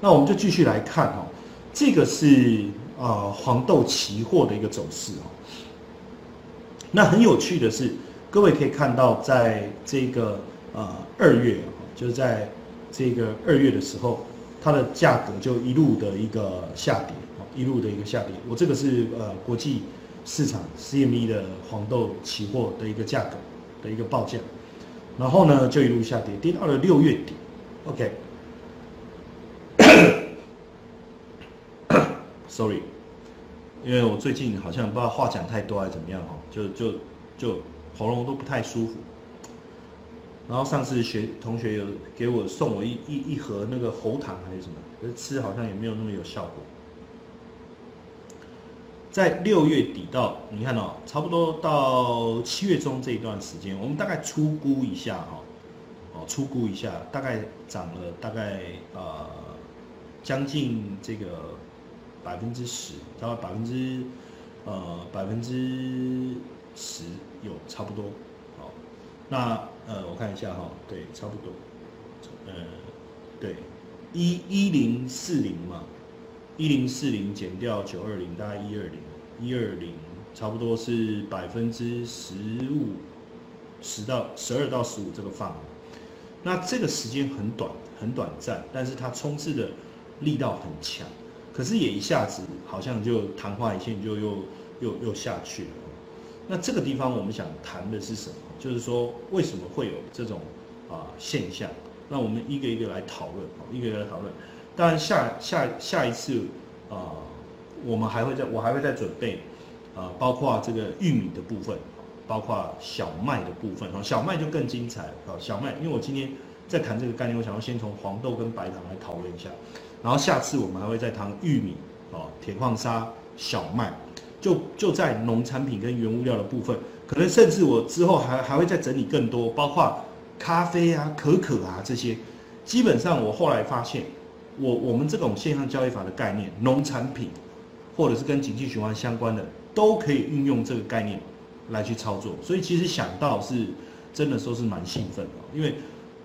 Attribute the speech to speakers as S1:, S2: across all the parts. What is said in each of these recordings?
S1: 那我们就继续来看哦，这个是啊黄豆期货的一个走势哦。那很有趣的是，各位可以看到，在这个呃二月，就是在这个二月的时候，它的价格就一路的一个下跌，一路的一个下跌。我这个是呃国际市场 CME 的黄豆期货的一个价格的一个报价，然后呢就一路下跌，跌到了六月底，OK。Sorry，。因为我最近好像不知道话讲太多还是怎么样哈，就就就喉咙都不太舒服。然后上次学同学有给我送我一一一盒那个喉糖还是什么，吃好像也没有那么有效果。在六月底到你看哦，差不多到七月中这一段时间，我们大概粗估一下哈，哦粗估一下，大概涨了大概呃将近这个。百分之十，大概百分之呃百分之十有差不多，好，那呃我看一下哈，对，差不多，呃对，一一零四零嘛，一零四零减掉九二零，大概一二零，一二零差不多是百分之十五，十到十二到十五这个范围，那这个时间很短很短暂，但是它冲刺的力道很强。可是也一下子好像就昙花一现，就又又又下去了。那这个地方我们想谈的是什么？就是说为什么会有这种啊现象？那我们一个一个来讨论，一个一个来讨论。当然下下下一次啊，我们还会在我还会再准备啊，包括这个玉米的部分，包括小麦的部分。小麦就更精彩啊！小麦，因为我今天在谈这个概念，我想要先从黄豆跟白糖来讨论一下。然后下次我们还会再谈玉米、哦铁矿砂、小麦，就就在农产品跟原物料的部分，可能甚至我之后还还会再整理更多，包括咖啡啊、可可啊这些。基本上我后来发现，我我们这种线上交易法的概念，农产品或者是跟经济循环相关的，都可以运用这个概念来去操作。所以其实想到是真的说是蛮兴奋的，因为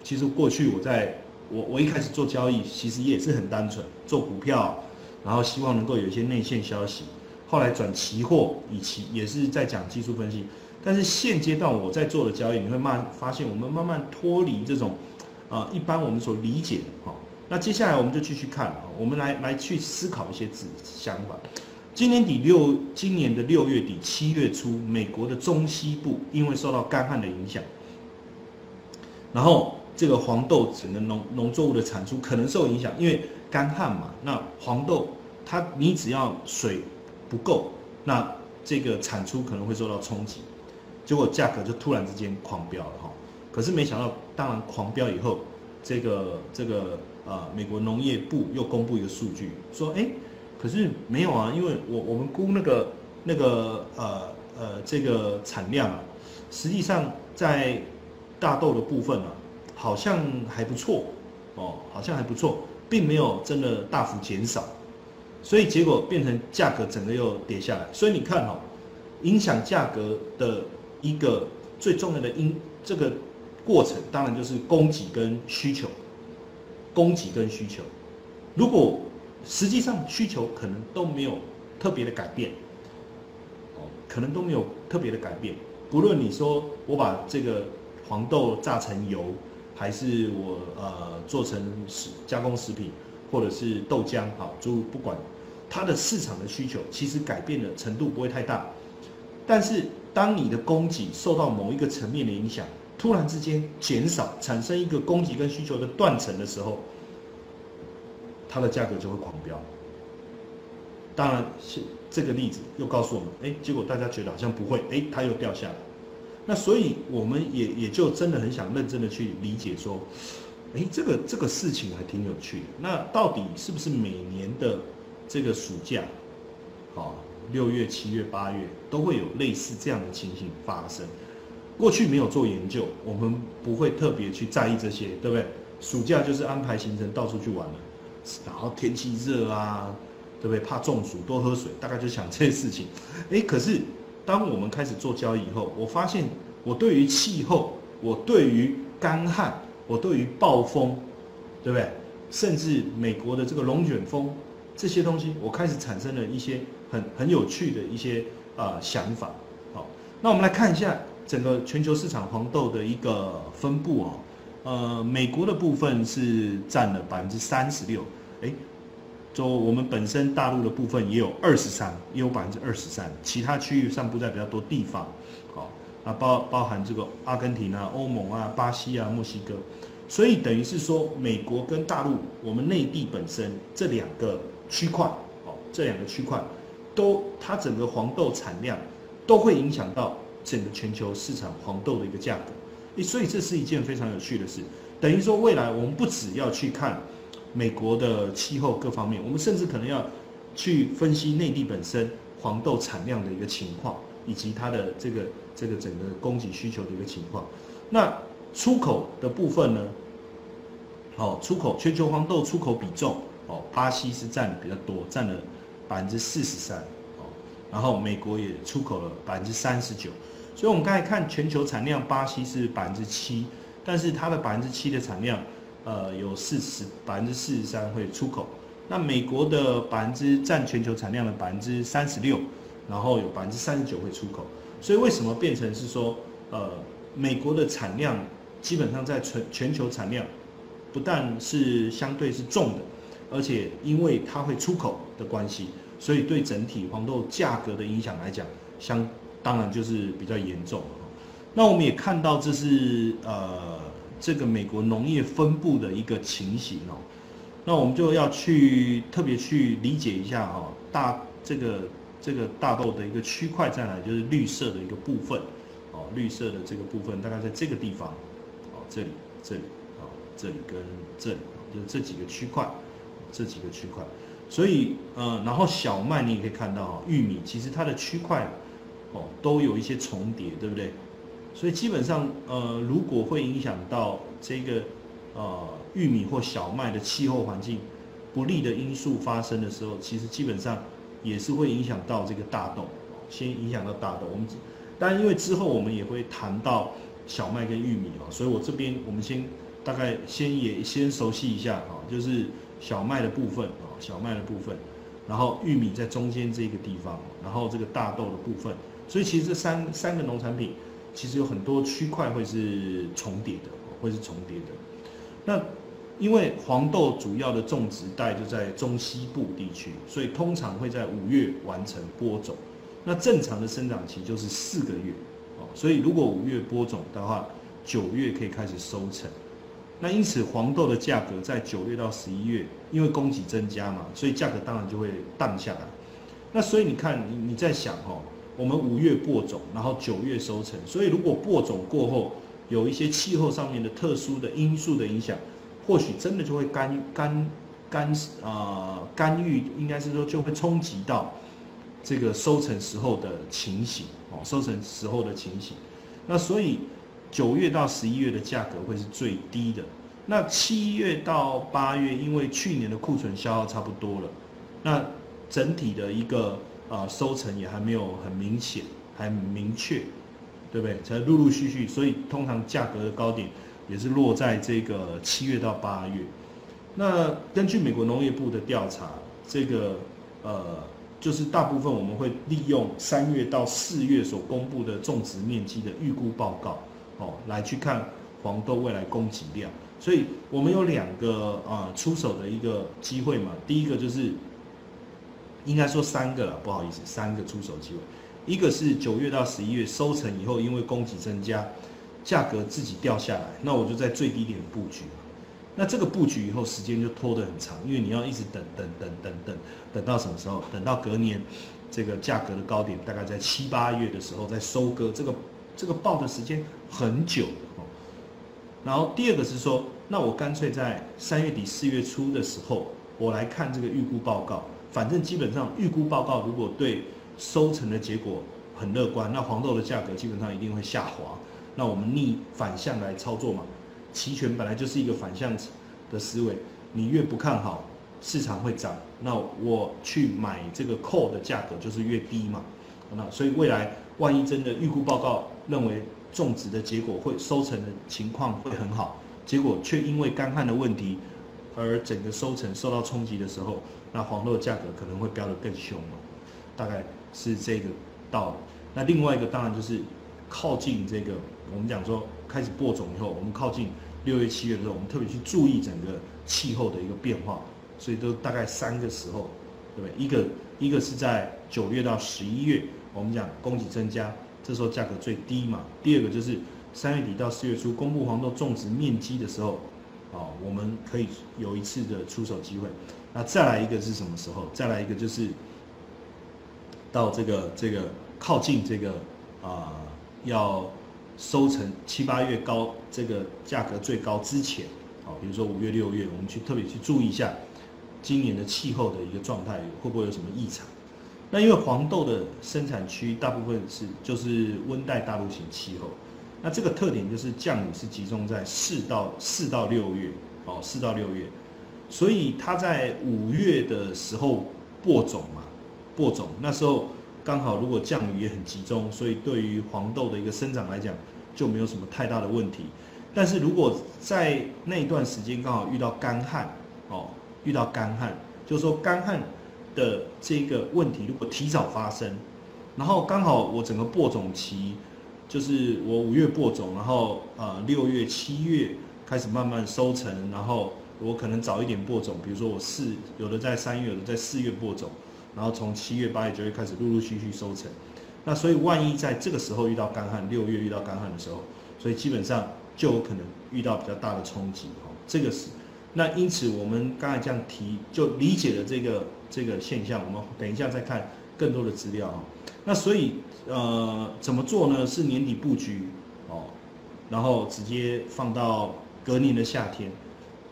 S1: 其实过去我在。我我一开始做交易，其实也是很单纯，做股票，然后希望能够有一些内线消息。后来转期货，以期也是在讲技术分析。但是现阶段我在做的交易，你会慢发现，我们慢慢脱离这种，啊，一般我们所理解的哈。那接下来我们就继续看啊，我们来来去思考一些字想法。今年底六，今年的六月底七月初，美国的中西部因为受到干旱的影响，然后。这个黄豆整个农农作物的产出可能受影响，因为干旱嘛。那黄豆它你只要水不够，那这个产出可能会受到冲击，结果价格就突然之间狂飙了哈。可是没想到，当然狂飙以后，这个这个呃美国农业部又公布一个数据，说哎，可是没有啊，因为我我们估那个那个呃呃这个产量啊，实际上在大豆的部分啊。好像还不错，哦，好像还不错，并没有真的大幅减少，所以结果变成价格整个又跌下来。所以你看哦，影响价格的一个最重要的因这个过程，当然就是供给跟需求，供给跟需求。如果实际上需求可能都没有特别的改变，哦，可能都没有特别的改变。不论你说我把这个黄豆榨成油。还是我呃做成食加工食品，或者是豆浆，好，就不管它的市场的需求，其实改变的程度不会太大。但是当你的供给受到某一个层面的影响，突然之间减少，产生一个供给跟需求的断层的时候，它的价格就会狂飙。当然，是这个例子又告诉我们，哎，结果大家觉得好像不会，哎，它又掉下来。那所以我们也也就真的很想认真的去理解说，哎，这个这个事情还挺有趣的。那到底是不是每年的这个暑假，好，六月、七月、八月都会有类似这样的情形发生？过去没有做研究，我们不会特别去在意这些，对不对？暑假就是安排行程到处去玩了，然后天气热啊，对不对？怕中暑，多喝水，大概就想这些事情。哎，可是。当我们开始做交易以后，我发现我对于气候，我对于干旱，我对于暴风，对不对？甚至美国的这个龙卷风这些东西，我开始产生了一些很很有趣的一些啊想法。好，那我们来看一下整个全球市场黄豆的一个分布哦。呃，美国的部分是占了百分之三十六，哎，就我们本身大陆的部分也有二十三，也有百分之二十三，其他区域散布在比较多地方。好，那包包含这个阿根廷啊、欧盟啊、巴西啊、墨西哥。所以等于是说，美国跟大陆，我们内地本身这两个区块，哦，这两个区块，都它整个黄豆产量都会影响到整个全球市场黄豆的一个价格。所以这是一件非常有趣的事。等于说，未来我们不只要去看美国的气候各方面，我们甚至可能要去分析内地本身黄豆产量的一个情况，以及它的这个这个整个供给需求的一个情况。那出口的部分呢？好，出口全球黄豆出口比重，哦，巴西是占的比较多，占了百分之四十三，哦，然后美国也出口了百分之三十九，所以我们刚才看全球产量，巴西是百分之七，但是它的百分之七的产量，呃，有四十百分之四十三会出口，那美国的百分之占全球产量的百分之三十六，然后有百分之三十九会出口，所以为什么变成是说，呃，美国的产量？基本上在全全球产量，不但是相对是重的，而且因为它会出口的关系，所以对整体黄豆价格的影响来讲，相当然就是比较严重。那我们也看到这是呃这个美国农业分布的一个情形哦。那我们就要去特别去理解一下哈，大这个这个大豆的一个区块在哪？就是绿色的一个部分哦，绿色的这个部分大概在这个地方哦。这里，这里，啊，这里跟这里，就是这几个区块，这几个区块，所以，呃，然后小麦你也可以看到，玉米其实它的区块，哦，都有一些重叠，对不对？所以基本上，呃，如果会影响到这个，呃，玉米或小麦的气候环境不利的因素发生的时候，其实基本上也是会影响到这个大豆，先影响到大豆。我们，当然因为之后我们也会谈到。小麦跟玉米哦，所以我这边我们先大概先也先熟悉一下啊，就是小麦的部分啊，小麦的部分，然后玉米在中间这个地方，然后这个大豆的部分，所以其实这三三个农产品其实有很多区块会是重叠的，会是重叠的。那因为黄豆主要的种植带就在中西部地区，所以通常会在五月完成播种，那正常的生长期就是四个月。所以，如果五月播种的话，九月可以开始收成。那因此，黄豆的价格在九月到十一月，因为供给增加嘛，所以价格当然就会荡下来。那所以你看，你你在想哦，我们五月播种，然后九月收成。所以，如果播种过后有一些气候上面的特殊的因素的影响，或许真的就会干干干啊干预，应该是说就会冲击到这个收成时候的情形哦。收成时候的情形，那所以九月到十一月的价格会是最低的。那七月到八月，因为去年的库存消耗差不多了，那整体的一个呃收成也还没有很明显，还明确，对不对？才陆陆续续，所以通常价格的高点也是落在这个七月到八月。那根据美国农业部的调查，这个呃。就是大部分我们会利用三月到四月所公布的种植面积的预估报告，哦，来去看黄豆未来供给量。所以我们有两个啊出手的一个机会嘛。第一个就是应该说三个了，不好意思，三个出手机会。一个是九月到十一月收成以后，因为供给增加，价格自己掉下来，那我就在最低点布局。那这个布局以后时间就拖得很长，因为你要一直等等等等等，等到什么时候？等到隔年，这个价格的高点大概在七八月的时候再收割，这个这个报的时间很久。然后第二个是说，那我干脆在三月底四月初的时候，我来看这个预估报告，反正基本上预估报告如果对收成的结果很乐观，那黄豆的价格基本上一定会下滑，那我们逆反向来操作嘛。期权本来就是一个反向的思维，你越不看好市场会涨，那我去买这个 call 的价格就是越低嘛。那所以未来万一真的预估报告认为种植的结果会收成的情况会很好，结果却因为干旱的问题而整个收成受到冲击的时候，那黄豆的价格可能会飙得更凶了，大概是这个道理。那另外一个当然就是靠近这个，我们讲说开始播种以后，我们靠近六月七月的时候，我们特别去注意整个气候的一个变化，所以都大概三个时候，对不对？一个一个是在九月到十一月，我们讲供给增加，这时候价格最低嘛。第二个就是三月底到四月初公布黄豆种植面积的时候，啊，我们可以有一次的出手机会。那再来一个是什么时候？再来一个就是到这个这个。靠近这个啊，要收成七八月高，这个价格最高之前，啊，比如说五月六月，我们去特别去注意一下今年的气候的一个状态会不会有什么异常？那因为黄豆的生产区大部分是就是温带大陆型气候，那这个特点就是降雨是集中在四到四到六月，哦，四到六月，所以它在五月的时候播种嘛，播种那时候。刚好，如果降雨也很集中，所以对于黄豆的一个生长来讲，就没有什么太大的问题。但是如果在那一段时间刚好遇到干旱，哦，遇到干旱，就是说干旱的这个问题如果提早发生，然后刚好我整个播种期，就是我五月播种，然后呃六月七月开始慢慢收成，然后我可能早一点播种，比如说我四有的在三月，有的在四月播种。然后从七月、八月、九月开始陆陆续续收成，那所以万一在这个时候遇到干旱，六月遇到干旱的时候，所以基本上就有可能遇到比较大的冲击哈。这个是，那因此我们刚才这样提，就理解了这个这个现象。我们等一下再看更多的资料哈。那所以呃怎么做呢？是年底布局哦，然后直接放到隔年的夏天，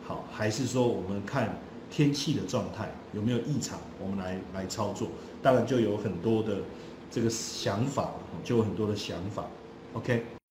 S1: 好，还是说我们看？天气的状态有没有异常？我们来来操作，当然就有很多的这个想法，就有很多的想法。OK。